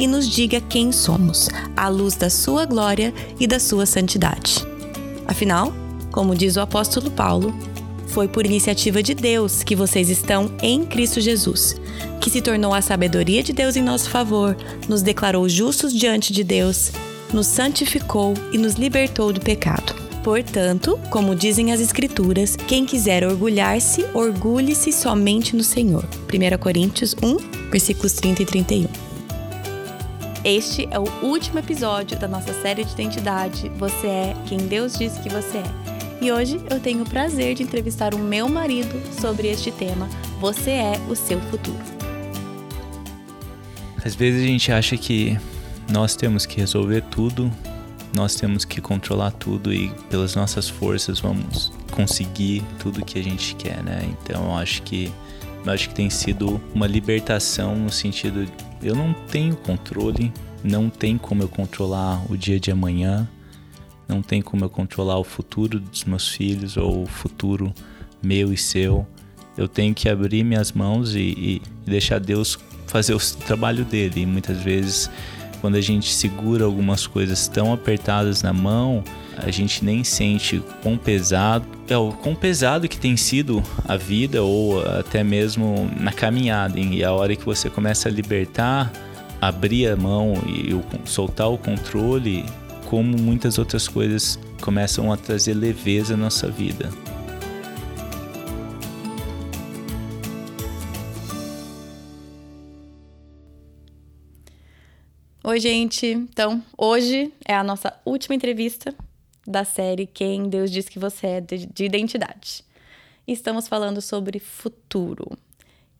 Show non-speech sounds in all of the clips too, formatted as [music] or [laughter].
e nos diga quem somos, à luz da Sua glória e da Sua santidade. Afinal, como diz o apóstolo Paulo, foi por iniciativa de Deus que vocês estão em Cristo Jesus, que se tornou a sabedoria de Deus em nosso favor, nos declarou justos diante de Deus, nos santificou e nos libertou do pecado. Portanto, como dizem as Escrituras, quem quiser orgulhar-se, orgulhe-se somente no Senhor. 1 Coríntios 1, versículos 30 e 31. Este é o último episódio da nossa série de identidade Você é quem Deus diz que você é. E hoje eu tenho o prazer de entrevistar o meu marido sobre este tema Você é o seu futuro. Às vezes a gente acha que nós temos que resolver tudo nós temos que controlar tudo e pelas nossas forças vamos conseguir tudo que a gente quer, né? Então eu acho que eu acho que tem sido uma libertação no sentido eu não tenho controle, não tem como eu controlar o dia de amanhã, não tem como eu controlar o futuro dos meus filhos ou o futuro meu e seu. Eu tenho que abrir minhas mãos e, e deixar Deus fazer o trabalho dele. E muitas vezes quando a gente segura algumas coisas tão apertadas na mão, a gente nem sente quão pesado, é o quão pesado que tem sido a vida ou até mesmo na caminhada. E a hora que você começa a libertar, abrir a mão e soltar o controle, como muitas outras coisas começam a trazer leveza na nossa vida. Oi, gente. Então, hoje é a nossa última entrevista da série Quem Deus Diz Que Você É, de, de Identidade. Estamos falando sobre futuro.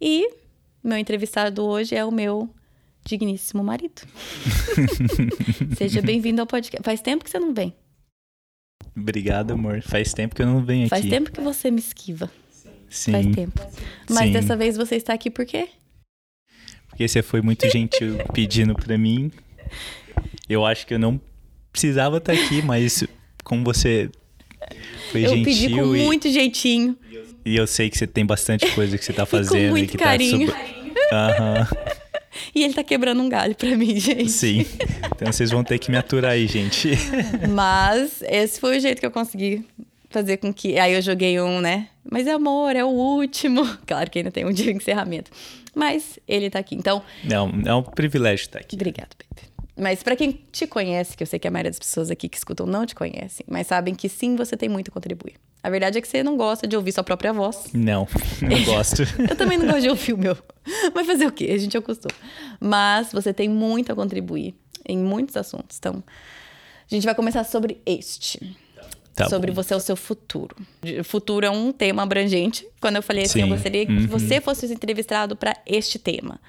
E meu entrevistado hoje é o meu digníssimo marido. [laughs] Seja bem-vindo ao podcast. Faz tempo que você não vem. Obrigado, amor. Faz tempo que eu não venho aqui. Faz tempo que você me esquiva. Sim. Faz tempo. Mas Sim. dessa vez você está aqui por quê? Porque você foi muito gentil [laughs] pedindo para mim. Eu acho que eu não precisava estar aqui, mas como você foi eu gentil pedi com e, muito jeitinho. e eu sei que você tem bastante coisa que você tá [laughs] fazendo muito e que carinho. tá super... Aham, [laughs] E ele tá quebrando um galho pra mim, gente. sim. Então vocês vão ter que me aturar aí, gente. [laughs] Mas esse foi o jeito que eu consegui fazer com que. Aí eu joguei um, né? Mas amor, é o último. Claro que ainda tem um dia de encerramento. Mas ele tá aqui. Então, Não, é um privilégio estar aqui. obrigado, baby. Mas pra quem te conhece, que eu sei que a maioria das pessoas aqui que escutam não te conhecem, mas sabem que sim, você tem muito a contribuir. A verdade é que você não gosta de ouvir sua própria voz. Não, [laughs] não gosto. [laughs] Eu também não gosto de ouvir o meu. [laughs] Mas fazer o quê? A gente acostuma. Mas você tem muito a contribuir em muitos assuntos. Então, a gente vai começar sobre este. Tá sobre bom. você, o seu futuro. Futuro é um tema abrangente. Quando eu falei assim, eu Sim. gostaria que Uhum. você fosse entrevistado para este tema.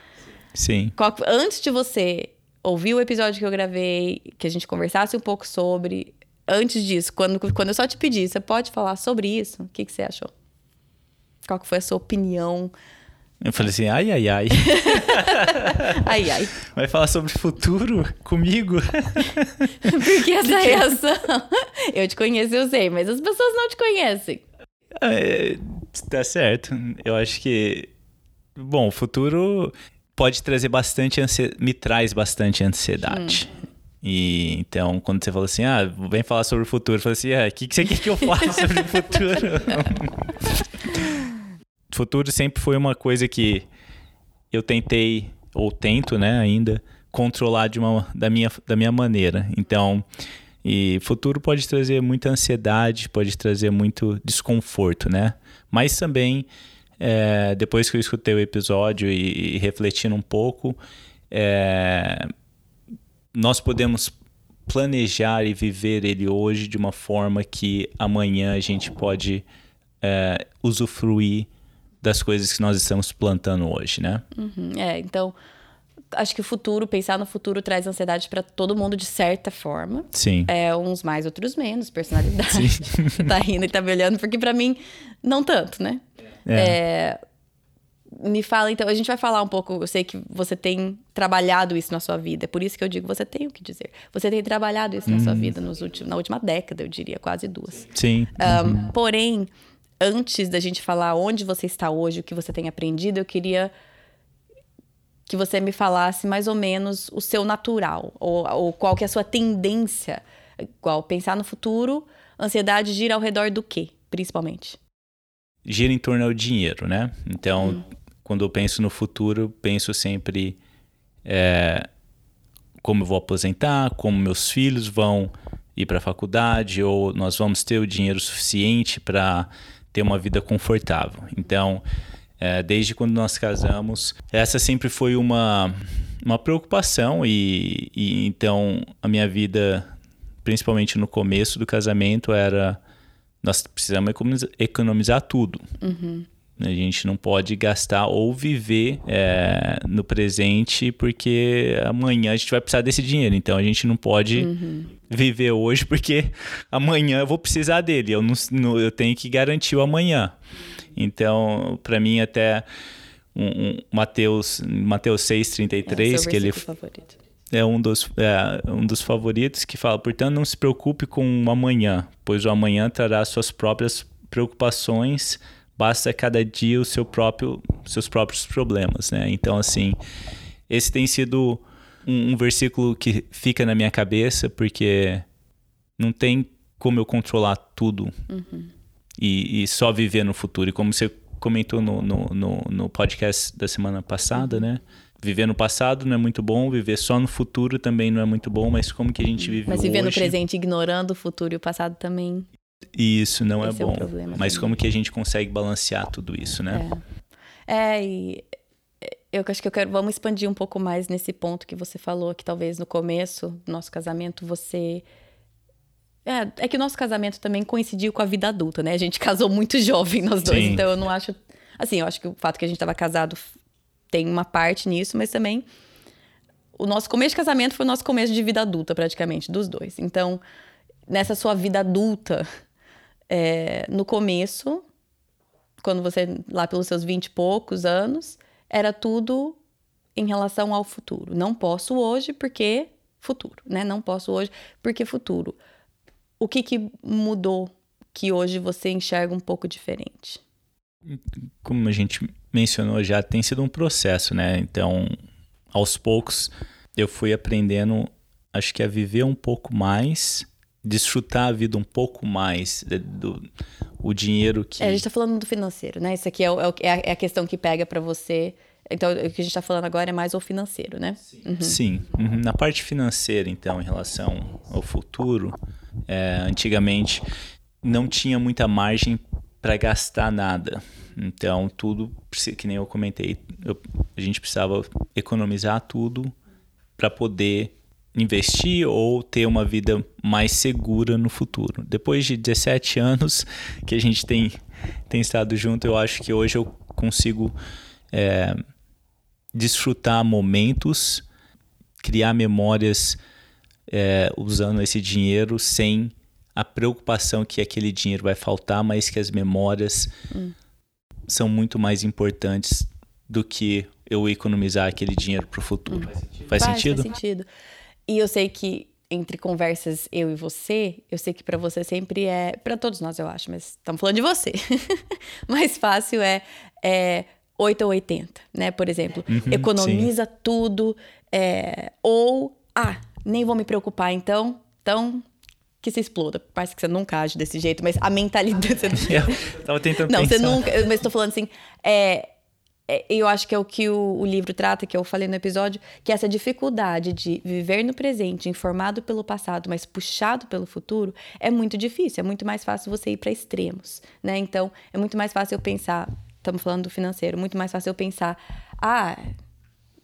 Sim. Qual- antes de você ouvir o episódio que eu gravei, que a gente conversasse um pouco sobre. Antes disso, quando, quando eu só te pedi, você pode falar sobre isso? O que, que você achou? Qual que foi a sua opinião? Eu falei assim, ai, ai, ai. [laughs] Ai, ai. Vai falar sobre futuro comigo? [laughs] Porque essa reação. Eu te conheço, eu sei, mas as pessoas não te conhecem. É, tá certo. Eu acho que. Bom, o futuro pode trazer bastante ansiedade. Me traz bastante ansiedade. E então, quando você fala assim, ah, vem falar sobre o futuro, eu falei assim, ah, o que, que você quer que eu fale [laughs] sobre o futuro? [laughs] futuro sempre foi uma coisa que eu tentei, ou tento, né, ainda, controlar de uma, da, minha, da minha maneira. Então, e futuro pode trazer muita ansiedade, pode trazer muito desconforto, né? Mas também, é, depois que eu escutei o episódio e, e refletindo um pouco, é, nós podemos planejar e viver ele hoje de uma forma que amanhã a gente pode é, usufruir das coisas que nós estamos plantando hoje, né? Uhum, É, então, acho que o futuro, pensar no futuro traz ansiedade para todo mundo de certa forma. Sim. É, uns mais, outros menos, personalidade. Sim. [laughs] tá rindo e tá me olhando, porque para mim, não tanto, né? É. é. Me fala, então, a gente vai falar um pouco. Eu sei que você tem trabalhado isso na sua vida, é por isso que eu digo você tem o que dizer. Você tem trabalhado isso na sua uhum. vida nos últimos, na última década, eu diria, quase duas. Sim. Um, uhum. Porém, antes da gente falar onde você está hoje, o que você tem aprendido, eu queria que você me falasse mais ou menos o seu natural, ou, ou qual que é a sua tendência. Igual, pensar no futuro, ansiedade gira ao redor do quê, principalmente? Gira em torno do dinheiro, né? Então, hum. quando eu penso no futuro, penso sempre é, como eu vou aposentar, como meus filhos vão ir para a faculdade, ou nós vamos ter o dinheiro suficiente para ter uma vida confortável. Então, é, desde quando nós casamos. Essa sempre foi uma, uma preocupação e, e então a minha vida, principalmente no começo do casamento, era nós precisamos economizar, tudo. Uhum. A gente não pode gastar ou viver é, no presente porque amanhã a gente vai precisar desse dinheiro. Então a gente não pode uhum. viver hoje porque amanhã eu vou precisar dele. Eu, não, eu tenho que garantir o amanhã. Então, para mim, até um, um Mateus, Mateus 6,33, é, que ele. Favorito. É um dos, é um dos favoritos que fala, portanto, não se preocupe com o amanhã, pois o amanhã trará suas próprias preocupações, basta cada dia o seu próprio, seus próprios problemas, né? Então, assim, esse tem sido um, um versículo que fica na minha cabeça, porque não tem como eu controlar tudo. Uhum e, e só viver no futuro. E como você comentou no, no, no, no, podcast da semana passada, né? Viver no passado não é muito bom, viver só no futuro também não é muito bom, mas como que a gente vive Mas viver hoje... no presente ignorando o futuro e o passado também... Isso não é Esse é bom. É problema, mas como que a gente consegue balancear tudo isso, né? É, é e eu acho que eu quero... Vamos expandir um pouco mais nesse ponto que você falou, que talvez no começo do nosso casamento você é, é que o nosso casamento também coincidiu com a vida adulta, né? A gente [laughs] casou muito jovem, nós dois. Sim. Então eu não acho. Assim, eu acho que o fato que a gente estava casado tem uma parte nisso, mas também. O nosso começo de casamento foi o nosso começo de vida adulta, praticamente, dos dois. Então, nessa sua vida adulta, é, no começo, quando você, lá pelos seus vinte e poucos anos, era tudo em relação ao futuro. Não posso hoje porque futuro, né? Não posso hoje porque futuro o que, que mudou que hoje você enxerga um pouco diferente? Como a gente mencionou já, tem sido um processo, né? Então, aos poucos, eu fui aprendendo, acho que a viver um pouco mais, desfrutar a vida um pouco mais, do, o dinheiro que. É, a gente tá falando do financeiro, né? Isso aqui é, é, é, é a questão que pega para você. Então, o que a gente está falando agora é mais o financeiro, né? Sim. Uhum. Sim. Uhum. Na parte financeira, então, em relação ao futuro, é, antigamente não tinha muita margem para gastar nada. Então, tudo, que nem eu comentei, eu, a gente precisava economizar tudo para poder investir ou ter uma vida mais segura no futuro. Depois de 17 anos que a gente tem, tem estado junto, eu acho que hoje eu consigo é, desfrutar momentos, criar memórias é, usando esse dinheiro sem a preocupação que aquele dinheiro vai faltar, mas que as memórias hum. são muito mais importantes do que eu economizar aquele dinheiro para o futuro. Hum. Faz, faz, sentido? Faz sentido. E eu sei que entre conversas eu e você, eu sei que para você sempre é, para todos nós eu acho, mas estamos falando de você. [laughs] mais fácil é, é 8 ou 80, né? Por exemplo, uhum, economiza sim. tudo é, ou ah, nem vou me preocupar então. Então, que se exploda. Parece que você nunca age desse jeito, mas a mentalidade. [laughs] eu tava tentando Não, pensar. você nunca. Mas estou falando assim. É, é, eu acho que é o que o, o, livro trata, que eu falei no episódio, que essa dificuldade de viver no presente, informado pelo passado, mas puxado pelo futuro, é muito difícil. É muito mais fácil você ir para extremos, né? Então, é muito mais fácil eu pensar. Estamos falando do financeiro. Muito mais fácil eu pensar. Ah,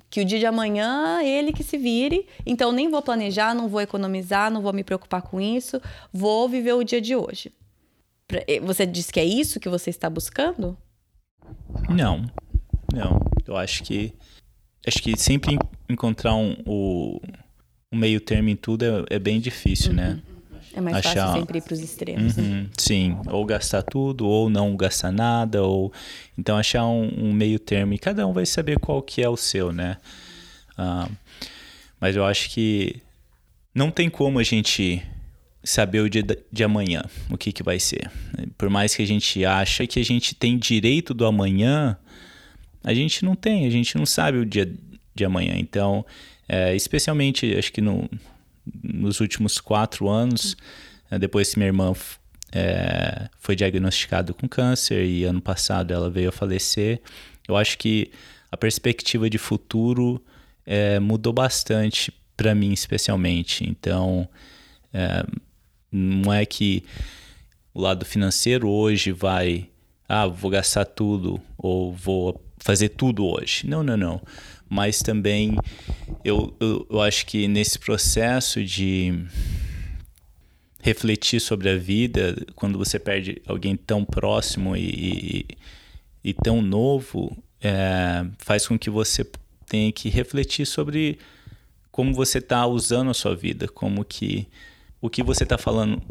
que o dia de amanhã ele que se vire, então nem vou planejar, não vou economizar, não vou me preocupar com isso, vou viver o dia de hoje. Você disse que é isso que você está buscando? Não, não. Eu acho que acho que sempre encontrar um, o, um meio termo em tudo é, é bem difícil, né? uhum. né? É mais Achar... fácil sempre ir para os extremos. Uhum, né? Sim, ou gastar tudo, ou não gastar nada, ou então achar um, um, meio termo e cada um vai saber qual que é o seu, né? Uh, mas eu acho que não tem como a gente saber o dia de amanhã, o que, que vai ser. Por mais que a gente ache que a gente tem direito do amanhã, a gente não tem, a gente não sabe o dia de amanhã. Então, é, especialmente, acho que no, nos últimos quatro anos, é, depois que minha irmã é, foi diagnosticada com câncer e ano passado ela veio a falecer, eu acho que a perspectiva de futuro é, mudou bastante para mim, especialmente. Então, é, não é que o lado financeiro hoje vai, ah, vou gastar tudo ou vou fazer tudo hoje. Não, não, não. Mas também eu, eu, eu acho que nesse processo de refletir sobre a vida, quando você perde alguém tão próximo e, e, e tão novo, é, faz com que você tenha que refletir sobre como você está usando a sua vida, como que o que você está falando,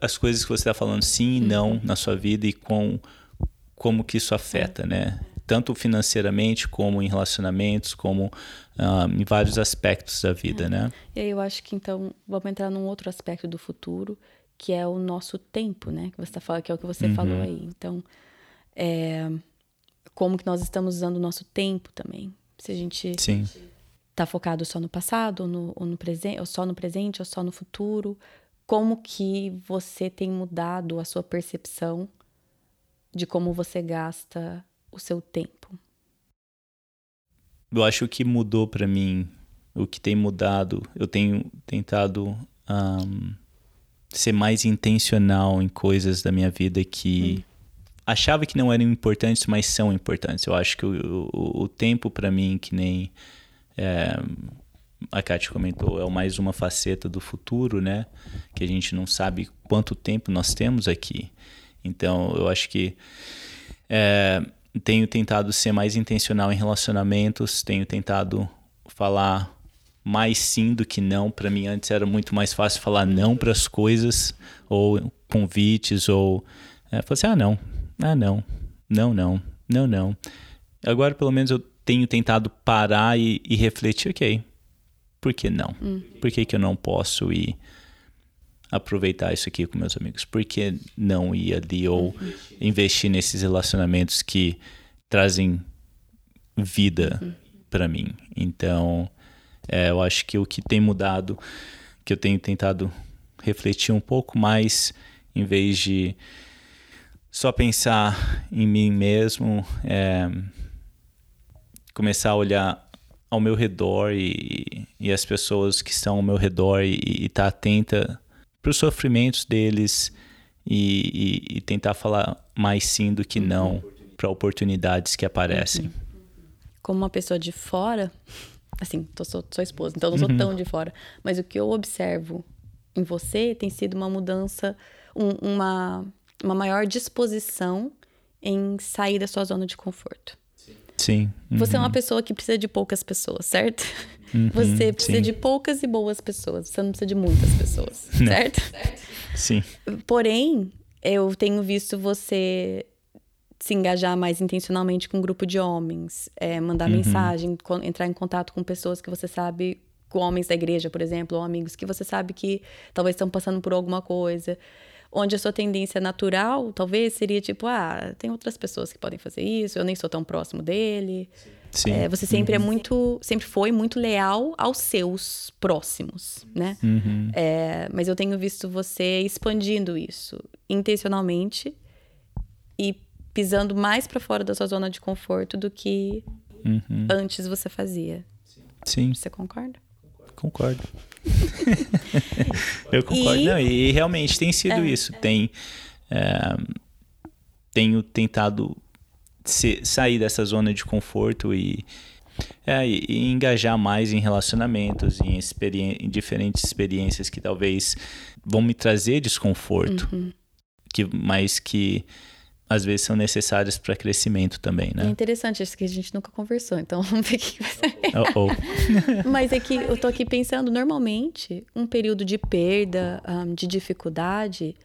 as coisas que você está falando sim e não uhum. na sua vida e com como que isso afeta, né? Tanto financeiramente como em relacionamentos, como uh, em vários aspectos da vida, é. né? E aí eu acho que então vamos entrar num outro aspecto do futuro, que é o nosso tempo, né? Que você está falando, que é o que você uhum. falou aí. Então, é, como que nós estamos usando o nosso tempo também? Se a gente Sim está focado só no passado, ou, no, ou, no presente, ou só no presente, ou só no futuro? Como que você tem mudado a sua percepção de como você gasta o seu tempo? Eu acho que mudou para mim, o que tem mudado, eu tenho tentado um, ser mais intencional em coisas da minha vida que hum. achava que não eram importantes, mas são importantes. Eu acho que o, o, o tempo para mim, que nem é, a Kátia comentou, é mais uma faceta do futuro, né? Que a gente não sabe quanto tempo nós temos aqui. Então, eu acho que é, tenho tentado ser mais intencional em relacionamentos, tenho tentado falar mais sim do que não. Para mim, antes era muito mais fácil falar não para as coisas, ou convites, ou. É, falar assim: ah, não, ah, não, não, não, não, não. Agora, pelo menos, eu tenho tentado parar e, e refletir, ok, por que não? Hum. Por que, que eu não posso ir aproveitar isso aqui com meus amigos? Por que não ir ali ou investir nesses relacionamentos que trazem vida uhum. para mim? Então, é, eu acho que o que tem mudado, que eu tenho tentado refletir um pouco mais, em vez de só pensar em mim mesmo, é, começar a olhar ao meu redor e, e as pessoas que estão ao meu redor e estar tá atenta para os sofrimentos deles e, e, e, tentar falar mais sim do que não para oportunidades que aparecem. Uhum. Como uma pessoa de fora, assim, tô, sou, sou esposa, então não sou uhum. tão de fora, mas o que eu observo em você tem sido uma mudança, um, uma, uma maior disposição em sair da sua zona de conforto. Sim. Uhum. Você é uma uhum. pessoa que precisa de poucas pessoas, certo? Uhum, você precisa sim. de poucas e boas pessoas. Você não precisa de muitas pessoas, [laughs] certo? Sim. Porém, eu tenho visto você se engajar mais intencionalmente com um grupo de homens, é, mandar uhum. mensagem, entrar em contato com pessoas que você sabe, com homens da igreja, por exemplo, ou amigos que você sabe que talvez estão passando por alguma coisa onde a sua tendência natural talvez seria tipo, ah, tem outras pessoas que podem fazer isso, eu nem sou tão próximo dele. Sim. É, você sempre é uhum. é muito, sempre foi muito leal aos seus próximos, né? Uhum. É, mas eu tenho visto você expandindo isso intencionalmente e pisando mais para fora da sua zona de conforto do que uhum. antes você fazia. Sim. Você concorda? Concordo. [laughs] eu concordo. E... Não, e realmente tem sido é, isso. Tem, é, tenho tentado se, sair dessa zona de conforto e, é, e, engajar mais em relacionamentos, em, em, diferentes experiências que talvez vão me trazer desconforto, uhum. que, mas que às vezes são necessárias para crescimento também, né? É interessante, acho que a gente nunca conversou, então [laughs] vamos ver o que vai ser. Oh, oh. [laughs] Mas é que eu tô aqui pensando, normalmente, um período de perda, um, de dificuldade,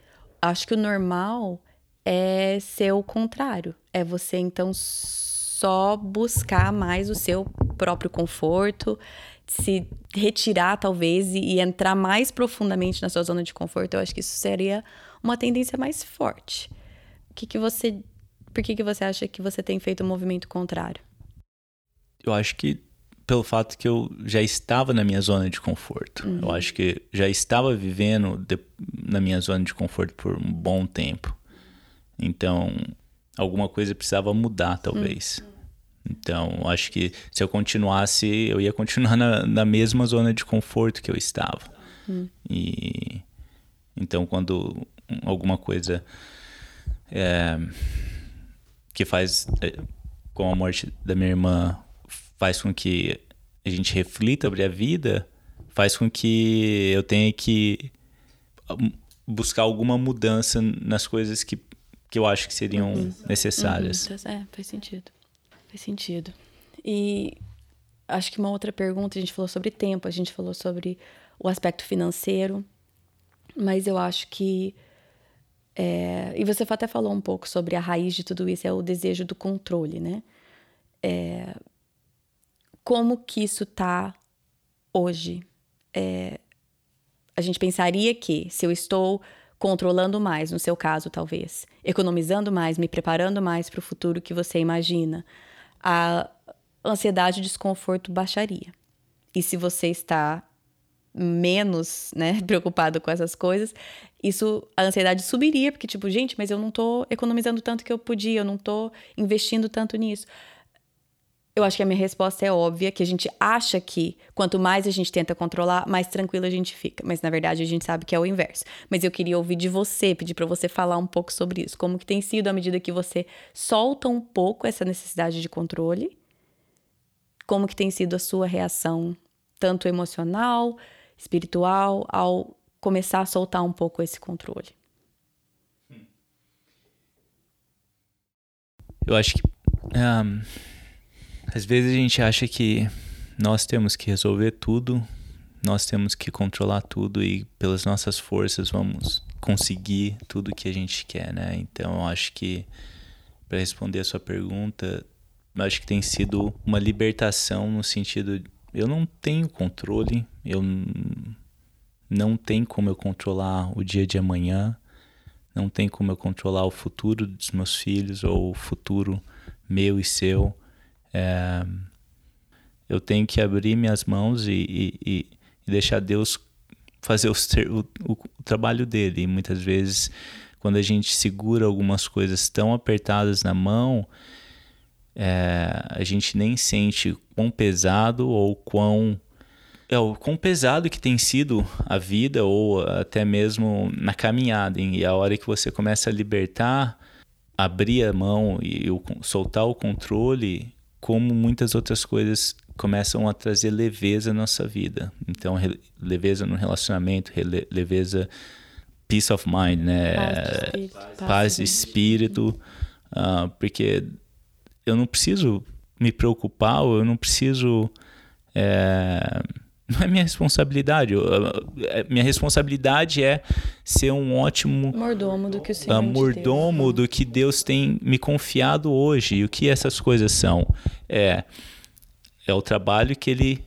acho que o normal é ser o contrário. É você, então, só buscar mais o seu próprio conforto, se retirar, talvez, e, e entrar mais profundamente na sua zona de conforto. Eu acho que isso seria uma tendência mais forte. O que, que você. Por que, que você acha que você tem feito o um movimento contrário? Eu acho que pelo fato que eu já estava na minha zona de conforto. Uhum. Eu acho que já estava vivendo de, na minha zona de conforto por um bom tempo. Então, alguma coisa precisava mudar, talvez. Uhum. Então, acho que se eu continuasse, eu ia continuar [laughs] na, na mesma zona de conforto que eu estava. Uhum. E então, quando alguma coisa é, que faz é, com a morte da minha irmã faz com que a gente reflita sobre a vida, faz com que eu tenha que hum, buscar alguma mudança nas coisas que, que eu acho que seriam uhum. necessárias. Uhum. É, faz sentido. Faz sentido. E acho que uma outra pergunta, a gente falou sobre tempo, a gente falou sobre o aspecto financeiro, mas eu acho que é, e você até falou um pouco sobre a raiz de tudo isso, é o desejo do controle, né? É, como que isso tá hoje? É, a gente pensaria que se eu estou controlando mais, no seu caso, talvez, economizando mais, me preparando mais para o futuro que você imagina, a ansiedade desconforto baixaria. E se você está menos, né, [laughs] preocupado com essas coisas, isso a ansiedade subiria, porque tipo, gente, mas eu não tô economizando tanto que eu podia, eu não tô investindo tanto nisso. Eu acho que a minha resposta é óbvia, que a gente acha que quanto mais a gente tenta controlar, mais tranquilo a gente fica. Mas na verdade a gente sabe que é o inverso. Mas eu queria ouvir de você, pedir para você falar um pouco sobre isso. Como que tem sido à medida que você solta um pouco essa necessidade de controle? Como que tem sido a sua reação, tanto emocional, espiritual ao começar a soltar um pouco esse controle? Eu acho que um, às vezes a gente acha que nós temos que resolver tudo, nós temos que controlar tudo e pelas nossas forças vamos conseguir tudo que a gente quer, né? Então acho que para responder a sua pergunta, acho que tem sido uma libertação no sentido eu não tenho controle, eu não tem como eu controlar o dia de amanhã, não tem como eu controlar o futuro dos meus filhos ou o futuro meu e seu. É, eu tenho que abrir minhas mãos e, e, e deixar Deus fazer o, o, o, trabalho dele. E muitas vezes, quando a gente segura algumas coisas tão apertadas na mão, é, a gente nem sente quão pesado ou quão é o quão pesado que tem sido a vida ou até mesmo na caminhada e a hora que você começa a libertar abrir a mão e soltar o controle como muitas outras coisas começam a trazer leveza na nossa vida. Então leveza no relacionamento leveza peace of mind né? Paz de espírito, paz de espírito. uh, porque eu não preciso me preocupar, eu não preciso. É, não é minha responsabilidade. É, minha responsabilidade é ser um ótimo mordomo do que o Senhor mordomo Deus. do que Deus tem me confiado hoje. E o que essas coisas são? É, é o trabalho que Ele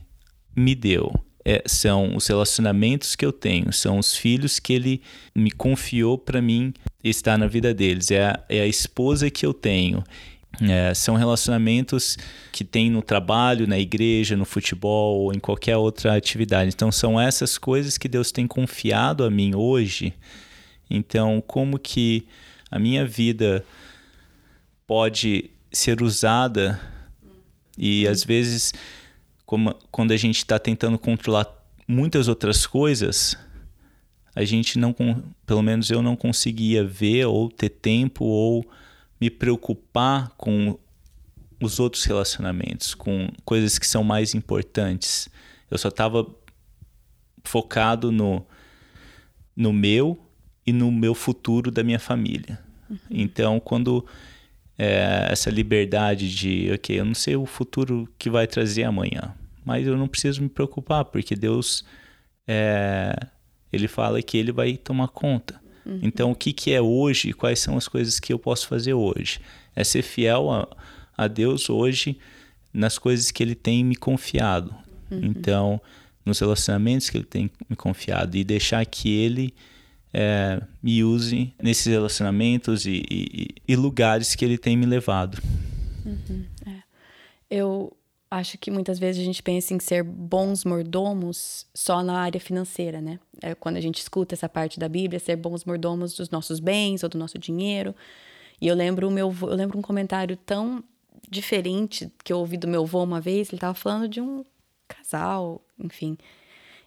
me deu. É, são os relacionamentos que eu tenho, são os filhos que ele me confiou para mim estar na vida deles, é a, é a esposa que eu tenho, é, são relacionamentos que tem no trabalho, na igreja, no futebol ou em qualquer outra atividade. Então são essas coisas que Deus tem confiado a mim hoje. Então como que a minha vida pode ser usada e às vezes como, quando a gente está tentando controlar muitas outras coisas, a gente não, pelo menos eu não conseguia ver ou ter tempo ou me preocupar com os outros relacionamentos, com coisas que são mais importantes. Eu só estava focado no, no meu e no meu futuro da minha família. Uhum. Então, quando é, essa liberdade de, ok, eu não sei o futuro que vai trazer amanhã, mas eu não preciso me preocupar, porque Deus, é, ele fala que ele vai tomar conta. Uhum. Então, o que, que é hoje? Quais são as coisas que eu posso fazer hoje? É ser fiel a, a Deus hoje nas coisas que Ele tem me confiado. Uhum. Então, nos relacionamentos que Ele tem me confiado e deixar que Ele é, me use nesses relacionamentos e, e, e, lugares que Ele tem me levado. Uhum. É. Eu acho que muitas vezes a gente pensa em ser bons mordomos só na área financeira, né? É quando a gente escuta essa parte da Bíblia, ser bons mordomos dos nossos bens ou do nosso dinheiro. E eu lembro o meu, eu lembro um comentário tão diferente que eu ouvi do meu avô uma vez, ele estava falando de um casal, enfim.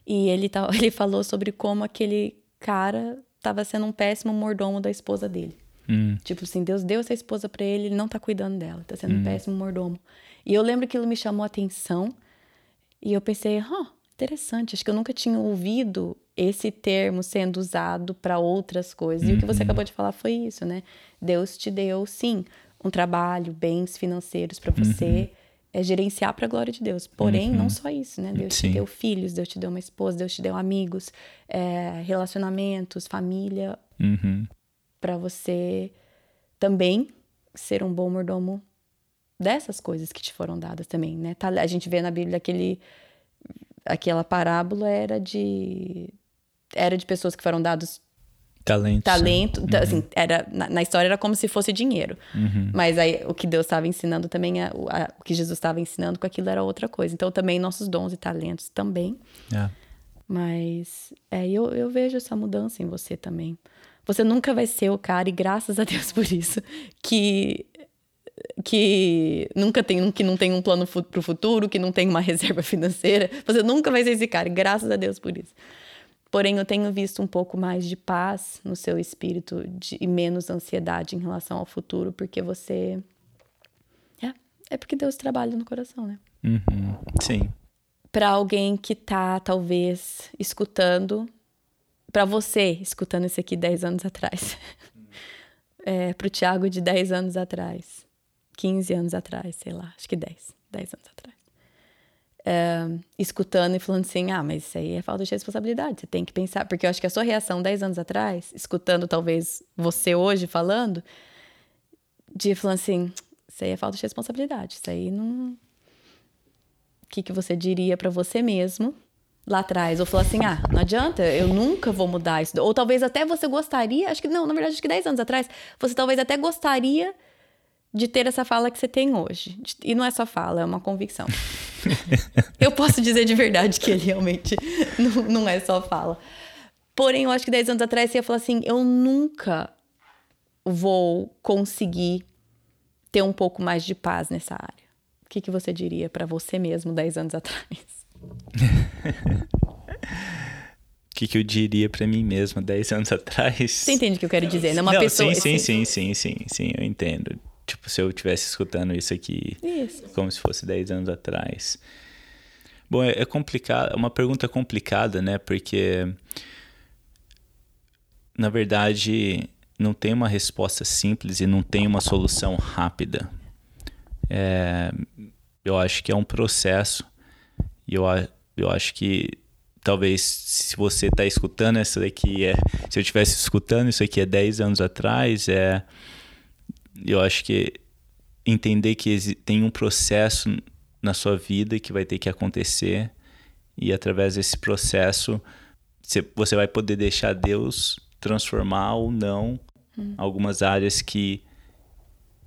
E ele, tá, [laughs] ele falou sobre como aquele cara estava sendo um péssimo mordomo da esposa dele. Hum. Tipo assim, Deus deu essa esposa para ele, ele não tá cuidando dela, tá sendo hum. um péssimo mordomo. E eu lembro que aquilo me chamou a atenção e eu pensei, oh, interessante, acho que eu nunca tinha ouvido esse termo sendo usado para outras coisas. E o que você uhum. acabou de falar foi isso, né? Deus te deu, sim, um trabalho, bens financeiros para você uhum. é, gerenciar para a glória de Deus. Porém, uhum. não só isso, né? Deus sim. te deu filhos, Deus te deu uma esposa, Deus te deu amigos, é, relacionamentos, família, uhum. para você também ser um bom mordomo dessas coisas que te foram dadas também, né? Tá, a gente vê na Bíblia aquele aquela parábola era de era de pessoas que foram dados talento talento uhum. assim era na, na, história era como se fosse dinheiro uhum. mas aí o que Deus estava ensinando também a, a, o que Jesus estava ensinando com aquilo era outra coisa então também nossos dons e talentos também é. mas é, eu, eu vejo essa mudança em você também você nunca vai ser o cara e graças a Deus por isso que que nunca tem que não tem um plano para o futuro, que não tem uma [laughs] reserva financeira. Você nunca vai ser esse cara, graças a Deus por isso. Porém, eu tenho visto um pouco mais de paz no seu espírito de, e menos ansiedade em relação ao futuro, porque você. É, é porque Deus trabalha no coração, né? Uhum, sim. Para alguém que tá, talvez, escutando, para você, escutando isso aqui 10 anos atrás, [laughs] é, para o Tiago de 10 anos atrás, 15 anos atrás, sei lá, acho que 10, 10 anos atrás. É, escutando e falando assim: ah, mas isso aí é falta de responsabilidade, você tem que pensar. Porque eu acho que a sua reação 10 anos atrás, escutando talvez você hoje falando, de falando assim: isso aí é falta de responsabilidade, isso aí não. O que, que você diria para você mesmo lá atrás? Ou falar assim: ah, não adianta, eu nunca vou mudar isso. Ou talvez até você gostaria, acho que não, na verdade, acho que 10 anos atrás, você talvez até gostaria de ter essa fala que você tem hoje. E não é só fala, é uma convicção. [laughs] eu posso dizer de verdade que ele realmente [laughs] não, não é só fala. Porém, eu acho que 10 anos atrás você ia falar assim: eu nunca vou conseguir ter um pouco mais de paz nessa área. O que, que você diria para você mesmo 10 anos atrás? O que, que eu diria para mim mesmo 10 anos atrás? Você entende o que eu quero dizer? Né? Uma não, pessoa, sim, sim, sim, sim, sim, sim, eu entendo. Tipo, se eu estivesse escutando isso aqui isso. como se fosse 10 anos atrás. Bom, é, é complicado, é uma pergunta complicada, né? Porque na verdade não tem uma resposta simples e não tem uma solução rápida. É, eu acho que é um processo e eu, eu acho que talvez se você está escutando essa daqui é se eu estivesse escutando isso aqui há 10 anos atrás é eu acho que entender que tem um processo na sua vida que vai ter que acontecer e através desse processo você vai poder deixar Deus transformar ou não uhum. algumas áreas que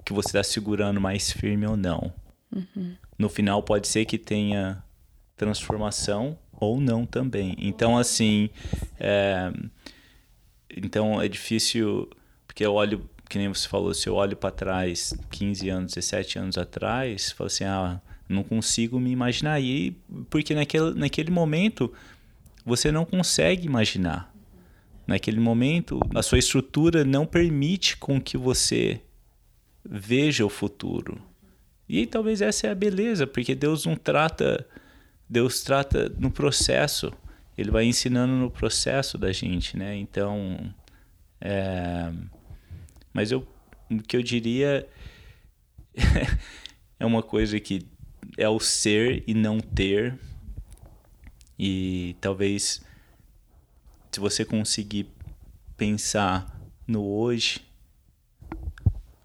que você está segurando mais firme ou não. Uhum. No final pode ser que tenha transformação ou não também. Então assim, é, então é difícil porque eu olho que nem você falou, se eu olho para trás 15 anos, 17 anos atrás, falo assim, ah, não consigo me imaginar. E porque naquele, naquele momento você não consegue imaginar. Naquele momento, a sua estrutura não permite com que você veja o futuro. E talvez essa é a beleza, porque Deus não trata, Deus trata no processo. Ele vai ensinando no processo da gente, né? Então, é, Mas eu, o que eu diria [laughs] é uma coisa que é o ser e não ter. E talvez se você conseguir pensar no hoje,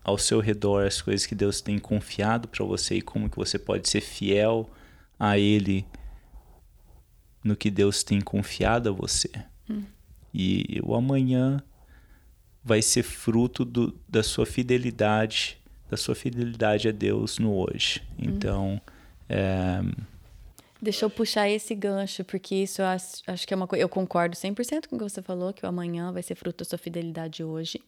ao seu redor, as coisas que Deus tem confiado para você e como que você pode ser fiel a Ele no que Deus tem confiado a você. Hum. E o amanhã vai ser fruto do, da sua fidelidade, da sua fidelidade a Deus no hoje. Hum. Então, é... Deixa eu puxar esse gancho, porque isso eu acho, acho que é uma coisa. Eu concordo 100% com o que você falou, que o amanhã vai ser fruto da sua fidelidade hoje.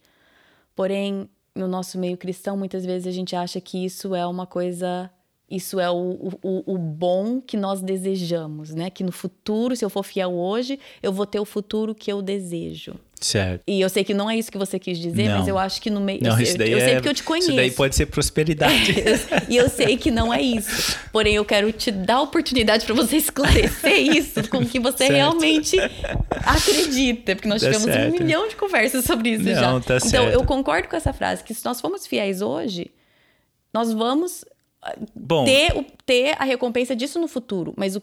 Porém, no nosso meio cristão, muitas vezes a gente acha que isso é uma coisa isso é o, o, o, bom que nós desejamos, né? Que no futuro, se eu for fiel hoje, eu vou ter o futuro que eu desejo. Certo. E eu sei que não é isso que você quis dizer, não. mas eu acho que no meio. Não, eu, isso daí eu, é, sei porque eu te conheço. Isso daí pode ser prosperidade. [laughs] e eu sei que não é isso. Porém, eu quero te dar a oportunidade para você esclarecer [laughs] isso com o que você certo. realmente acredita. Porque nós tá tivemos certo. um milhão de conversas sobre isso não, já. Tá então, certo. eu concordo com essa frase, que se nós formos fiéis hoje, nós vamos Bom, ter, ter a recompensa disso no futuro. Mas o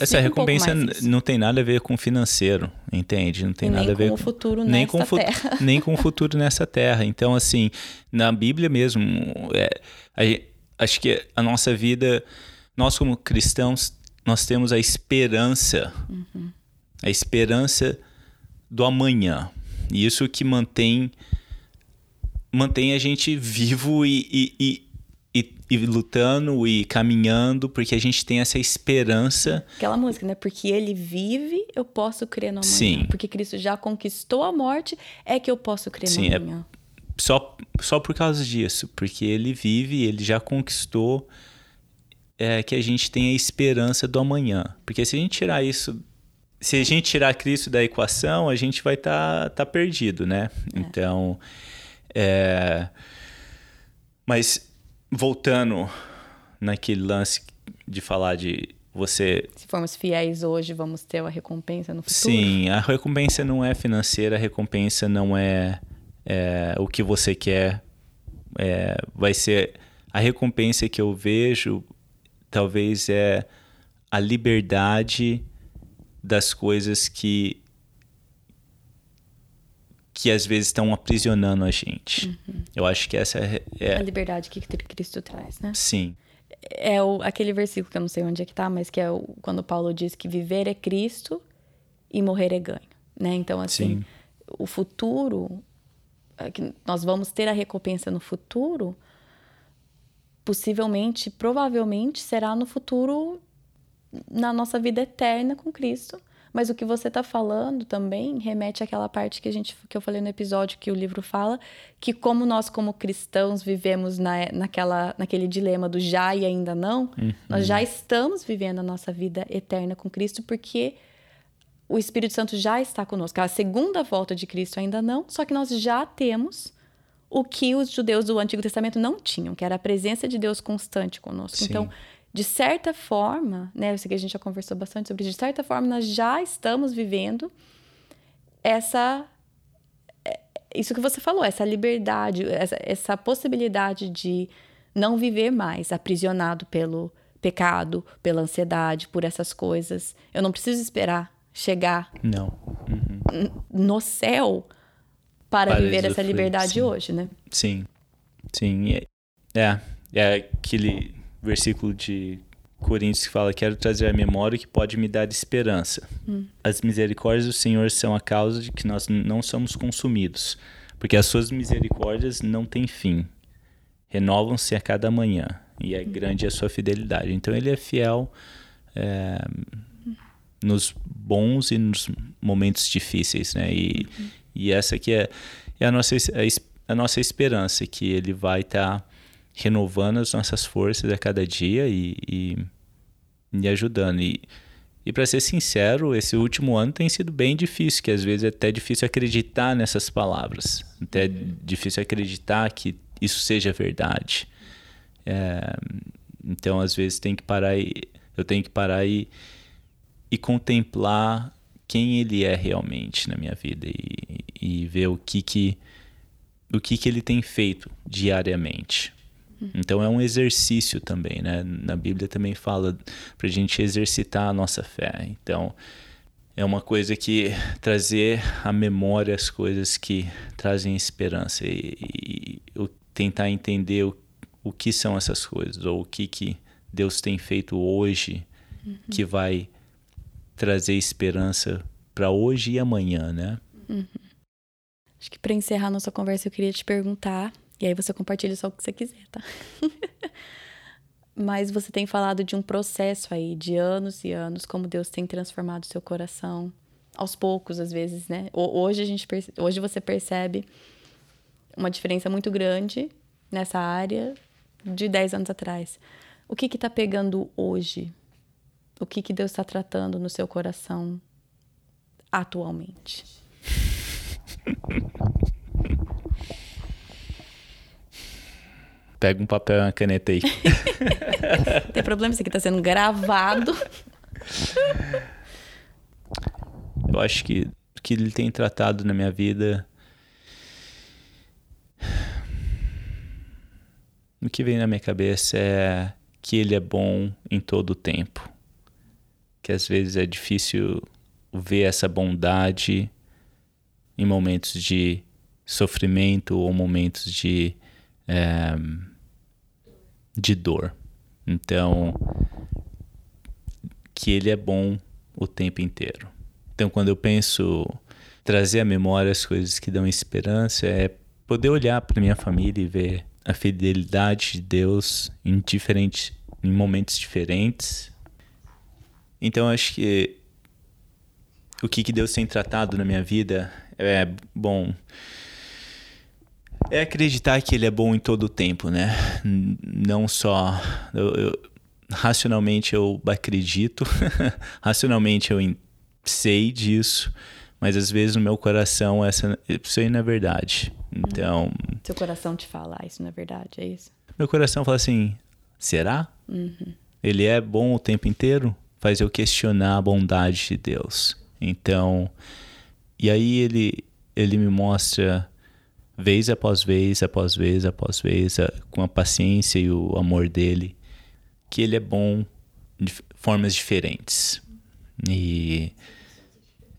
essa recompensa um não tem nada a ver com financeiro, entende? Não tem e nada a ver com o futuro nem nessa com terra. nem com o futuro nessa terra. Então, assim, na Bíblia mesmo, é, a, acho que a nossa vida, nós como cristãos, nós temos a esperança, uhum. a esperança do amanhã. E isso que mantém mantém a gente vivo e, e, e e, lutando e caminhando, porque a gente tem essa esperança. Aquela música, né? Porque ele vive, eu posso crer no amanhã. Sim. Porque Cristo já conquistou a morte, é que eu posso crer Sim, no amanhã. É só, só por causa disso, porque ele vive, ele já conquistou, é que a gente tem a esperança do amanhã. Porque se a gente tirar isso se a gente tirar Cristo da equação, a gente vai estar tá, tá perdido, né? É. Então, é... mas voltando naquele lance de falar de você. Se formos fiéis hoje, vamos ter a recompensa no futuro. Sim, a recompensa não é financeira, a recompensa não é, é o que você quer. É, vai ser a recompensa que eu vejo, talvez é a liberdade das coisas que que às vezes estão aprisionando a gente. Uhum. Eu acho que essa é, é, A liberdade que Cristo traz, né? Sim. É o, aquele versículo que eu não sei onde é que tá, mas que é o, quando Paulo diz que viver é Cristo e morrer é ganho, né? Então, assim, Sim. o futuro, é que nós vamos ter a recompensa no futuro, possivelmente, provavelmente, será no futuro na nossa vida eterna com Cristo mas o que você está falando também remete àquela parte que a gente que eu falei no episódio que o livro fala, que como nós como cristãos vivemos na, naquela, naquele dilema do já e ainda não, uhum. nós já estamos vivendo a nossa vida eterna com Cristo porque o Espírito Santo já está conosco. A segunda volta de Cristo ainda não, só que nós já temos o que os judeus do Antigo Testamento não tinham, que era a presença de Deus constante conosco. Sim. Então, de certa forma, né, eu sei que a gente já conversou bastante sobre isso, de certa forma nós já estamos vivendo essa é, isso que você falou, essa liberdade, essa, essa possibilidade de não viver mais aprisionado pelo pecado, pela ansiedade, por essas coisas. Eu não preciso esperar chegar não. Uhum. no céu para, para viver essa liberdade sim. hoje, né? Sim, sim. É, é aquele versículo de Coríntios que fala: Quero trazer à memória o que pode me dar esperança. Hum. As misericórdias do Senhor são a causa de que nós não somos consumidos, porque as suas misericórdias não têm fim. Renovam-se a cada manhã, e é hum. grande a sua fidelidade. Então, Ele é fiel é, nos bons e nos momentos difíceis, né? E, uhum. e essa aqui é, é a, nossa, a, a nossa esperança, que Ele vai estar. Tá renovando as nossas forças a cada dia e, e, e ajudando. E, e para ser sincero, esse último ano tem sido bem difícil, que às vezes é até difícil acreditar nessas palavras, até difícil acreditar que isso seja verdade. É, então, às vezes tem que parar e, eu tenho que parar e, e contemplar quem ele é realmente na minha vida e, e ver o que que o que, que ele tem feito diariamente. Então é um exercício também, né? Na Bíblia também fala para a gente exercitar a nossa fé. Então é uma coisa que trazer à memória as coisas que trazem esperança e, e, e tentar entender o, o que são essas coisas ou o que, que Deus tem feito hoje uhum. que vai trazer esperança para hoje e amanhã, né? Uhum. Acho que para encerrar nossa conversa eu queria te perguntar e aí você compartilha só o que você quiser, tá? [laughs] Mas você tem falado de um processo aí de anos e anos, como Deus tem transformado o seu coração aos poucos, às vezes, né? Hoje a gente hoje você percebe uma diferença muito grande nessa área de 10 anos atrás. O que que tá pegando hoje? O que que Deus está tratando no seu coração atualmente? [laughs] Pega um papel e uma caneta aí. [laughs] Tem problema, isso aqui tá sendo gravado. Eu acho que que ele tem tratado na minha vida. O que vem na minha cabeça é que ele é bom em todo o tempo. Que às vezes é difícil ver essa bondade em momentos de sofrimento ou momentos de. É, de dor. Então, que ele é bom o tempo inteiro. Então, quando eu penso trazer à memória as coisas que dão esperança, é poder olhar para minha família e ver a fidelidade de Deus em diferentes em momentos diferentes. Então, acho que o que, que Deus tem tratado na minha vida é bom é acreditar que ele é bom em todo o tempo, né? Não só. Eu, eu, racionalmente eu acredito, [laughs] racionalmente eu sei disso, mas às vezes no meu coração essa, isso aí não é verdade. Então. Seu coração te fala, ah, isso não é verdade, é isso? Meu coração fala assim: será? Uhum. Ele é bom o tempo inteiro? Faz eu questionar a bondade de Deus. Então. E aí ele, ele me mostra vez após vez, após vez, após vez, com a paciência e o amor dele, que ele é bom de formas diferentes e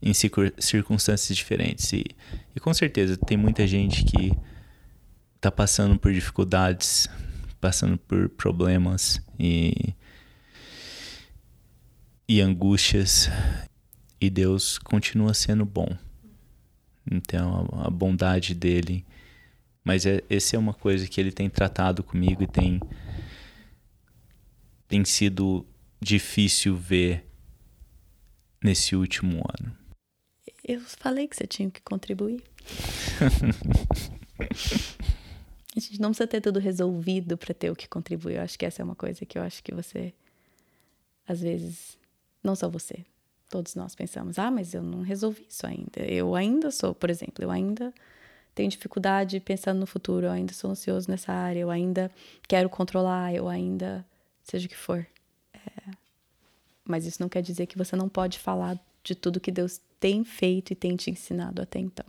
em circunstâncias diferentes. E, e com certeza tem muita gente que está passando por dificuldades, passando por problemas e, e angústias, e Deus continua sendo bom. Então, a, a bondade dele. Mas é, essa é uma coisa que ele tem tratado comigo e tem, tem sido difícil ver nesse último ano. Eu falei que você tinha que contribuir. [laughs] a gente não precisa ter tudo resolvido para ter o que contribuir. Eu acho que essa é uma coisa que eu acho que você, às vezes, não só você, Todos nós pensamos, ah, mas eu não resolvi isso ainda. Eu ainda sou, por exemplo, eu ainda tenho dificuldade pensando no futuro, eu ainda sou ansioso nessa área, eu ainda quero controlar, eu ainda. seja o que for. É... Mas isso não quer dizer que você não pode falar de tudo que Deus tem feito e tem te ensinado até então.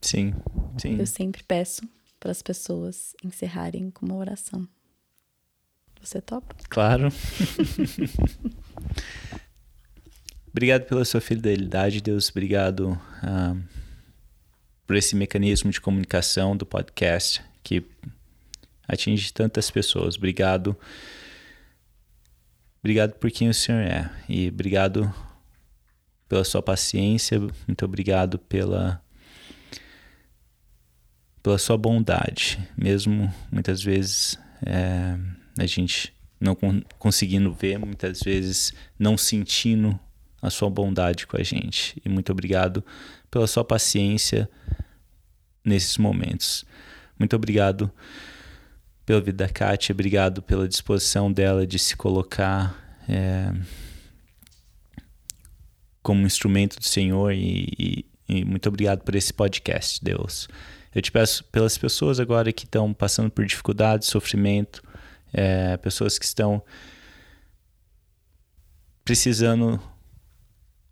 Sim, sim. Eu sempre peço para as pessoas encerrarem com uma oração. Você topa? Claro. [laughs] Obrigado pela sua fidelidade, Deus. Obrigado uh, por esse mecanismo de comunicação do podcast que atinge tantas pessoas. Obrigado. Obrigado por quem o Senhor é. E obrigado pela sua paciência. Muito obrigado pela pela sua bondade, mesmo muitas vezes é, a gente não conseguindo ver, muitas vezes não sentindo a sua bondade com a gente. E muito obrigado pela sua paciência nesses momentos. Muito obrigado pela vida da Kátia, obrigado pela disposição dela de se colocar é, como instrumento do Senhor e, e, e muito obrigado por esse podcast, Deus. Eu te peço pelas pessoas agora que estão passando por dificuldade, sofrimento, é, pessoas que estão precisando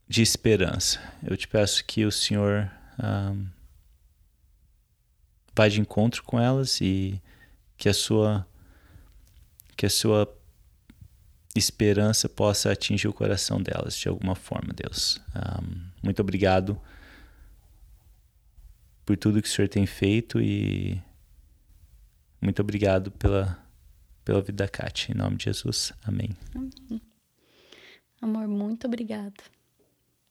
de esperança. Eu te peço que o Senhor um, vá de encontro com elas e que a sua que a sua esperança possa atingir o coração delas de alguma forma, Deus. Um, muito obrigado por tudo que o Senhor tem feito e muito obrigado pela, pela vida da Kátia. Em nome de Jesus. Amém. Amém. Amor, muito obrigada.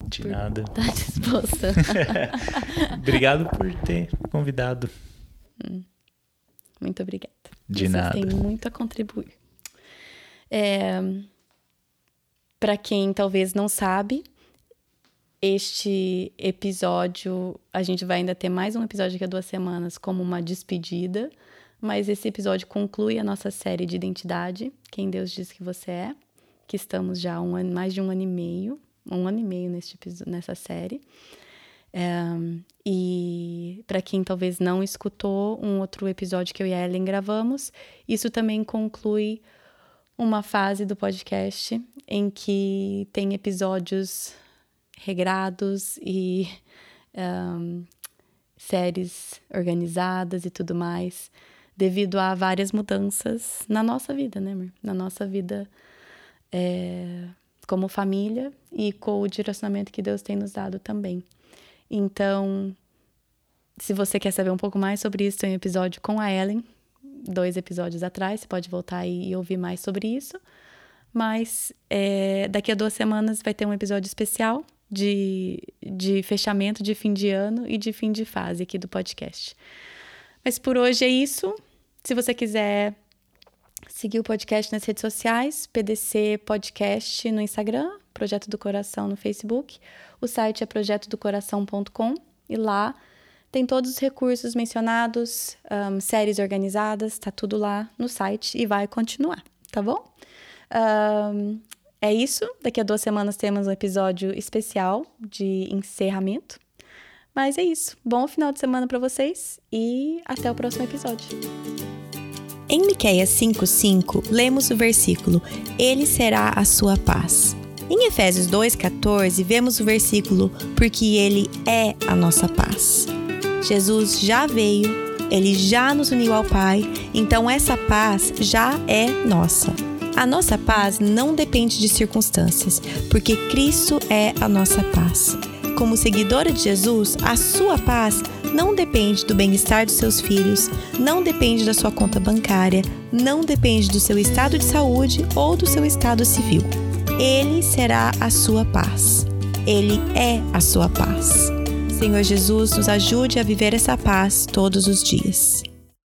De nada. Estar disposta. [laughs] obrigado por ter convidado. Hum. Muito obrigada. De Vocês nada. Tem muito a contribuir. É, Para quem talvez não sabe, este episódio, a gente vai ainda ter mais um episódio daqui a duas semanas, como uma despedida, mas esse episódio conclui a nossa série de identidade, Quem Deus Diz Que Você É, que estamos já um ano, mais de um ano e meio, um ano e meio neste, nessa série. É, e para quem talvez não escutou um outro episódio que eu e a Ellen gravamos, isso também conclui uma fase do podcast em que tem episódios regrados e um, séries organizadas e tudo mais, devido a várias mudanças na nossa vida, né, amor? Na nossa vida é, como família e com o direcionamento que Deus tem nos dado também. Então, se você quer saber um pouco mais sobre isso, tem um episódio com a Ellen, dois episódios atrás, você pode voltar e ouvir mais sobre isso. Mas é, daqui a duas semanas vai ter um episódio especial de, de fechamento de fim de ano e de fim de fase aqui do podcast. Mas por hoje é isso. Se você quiser seguir o podcast nas redes sociais, PDC Podcast no Instagram, Projeto do Coração no Facebook. O site é projetodocoração.com e lá tem todos os recursos mencionados, um, séries organizadas, tá tudo lá no site e vai continuar, tá bom? Um, é isso. Daqui a duas semanas temos um episódio especial de encerramento. Mas é isso. Bom final de semana para vocês e até o próximo episódio. Em Miqueias 5:5, lemos o versículo: Ele será a sua paz. Em Efésios 2:14, vemos o versículo: Porque ele é a nossa paz. Jesus já veio, ele já nos uniu ao Pai, então essa paz já é nossa. A nossa paz não depende de circunstâncias, porque Cristo é a nossa paz. Como seguidora de Jesus, a sua paz não depende do bem-estar dos seus filhos, não depende da sua conta bancária, não depende do seu estado de saúde ou do seu estado civil. Ele será a sua paz. Ele é a sua paz. Senhor Jesus, nos ajude a viver essa paz todos os dias.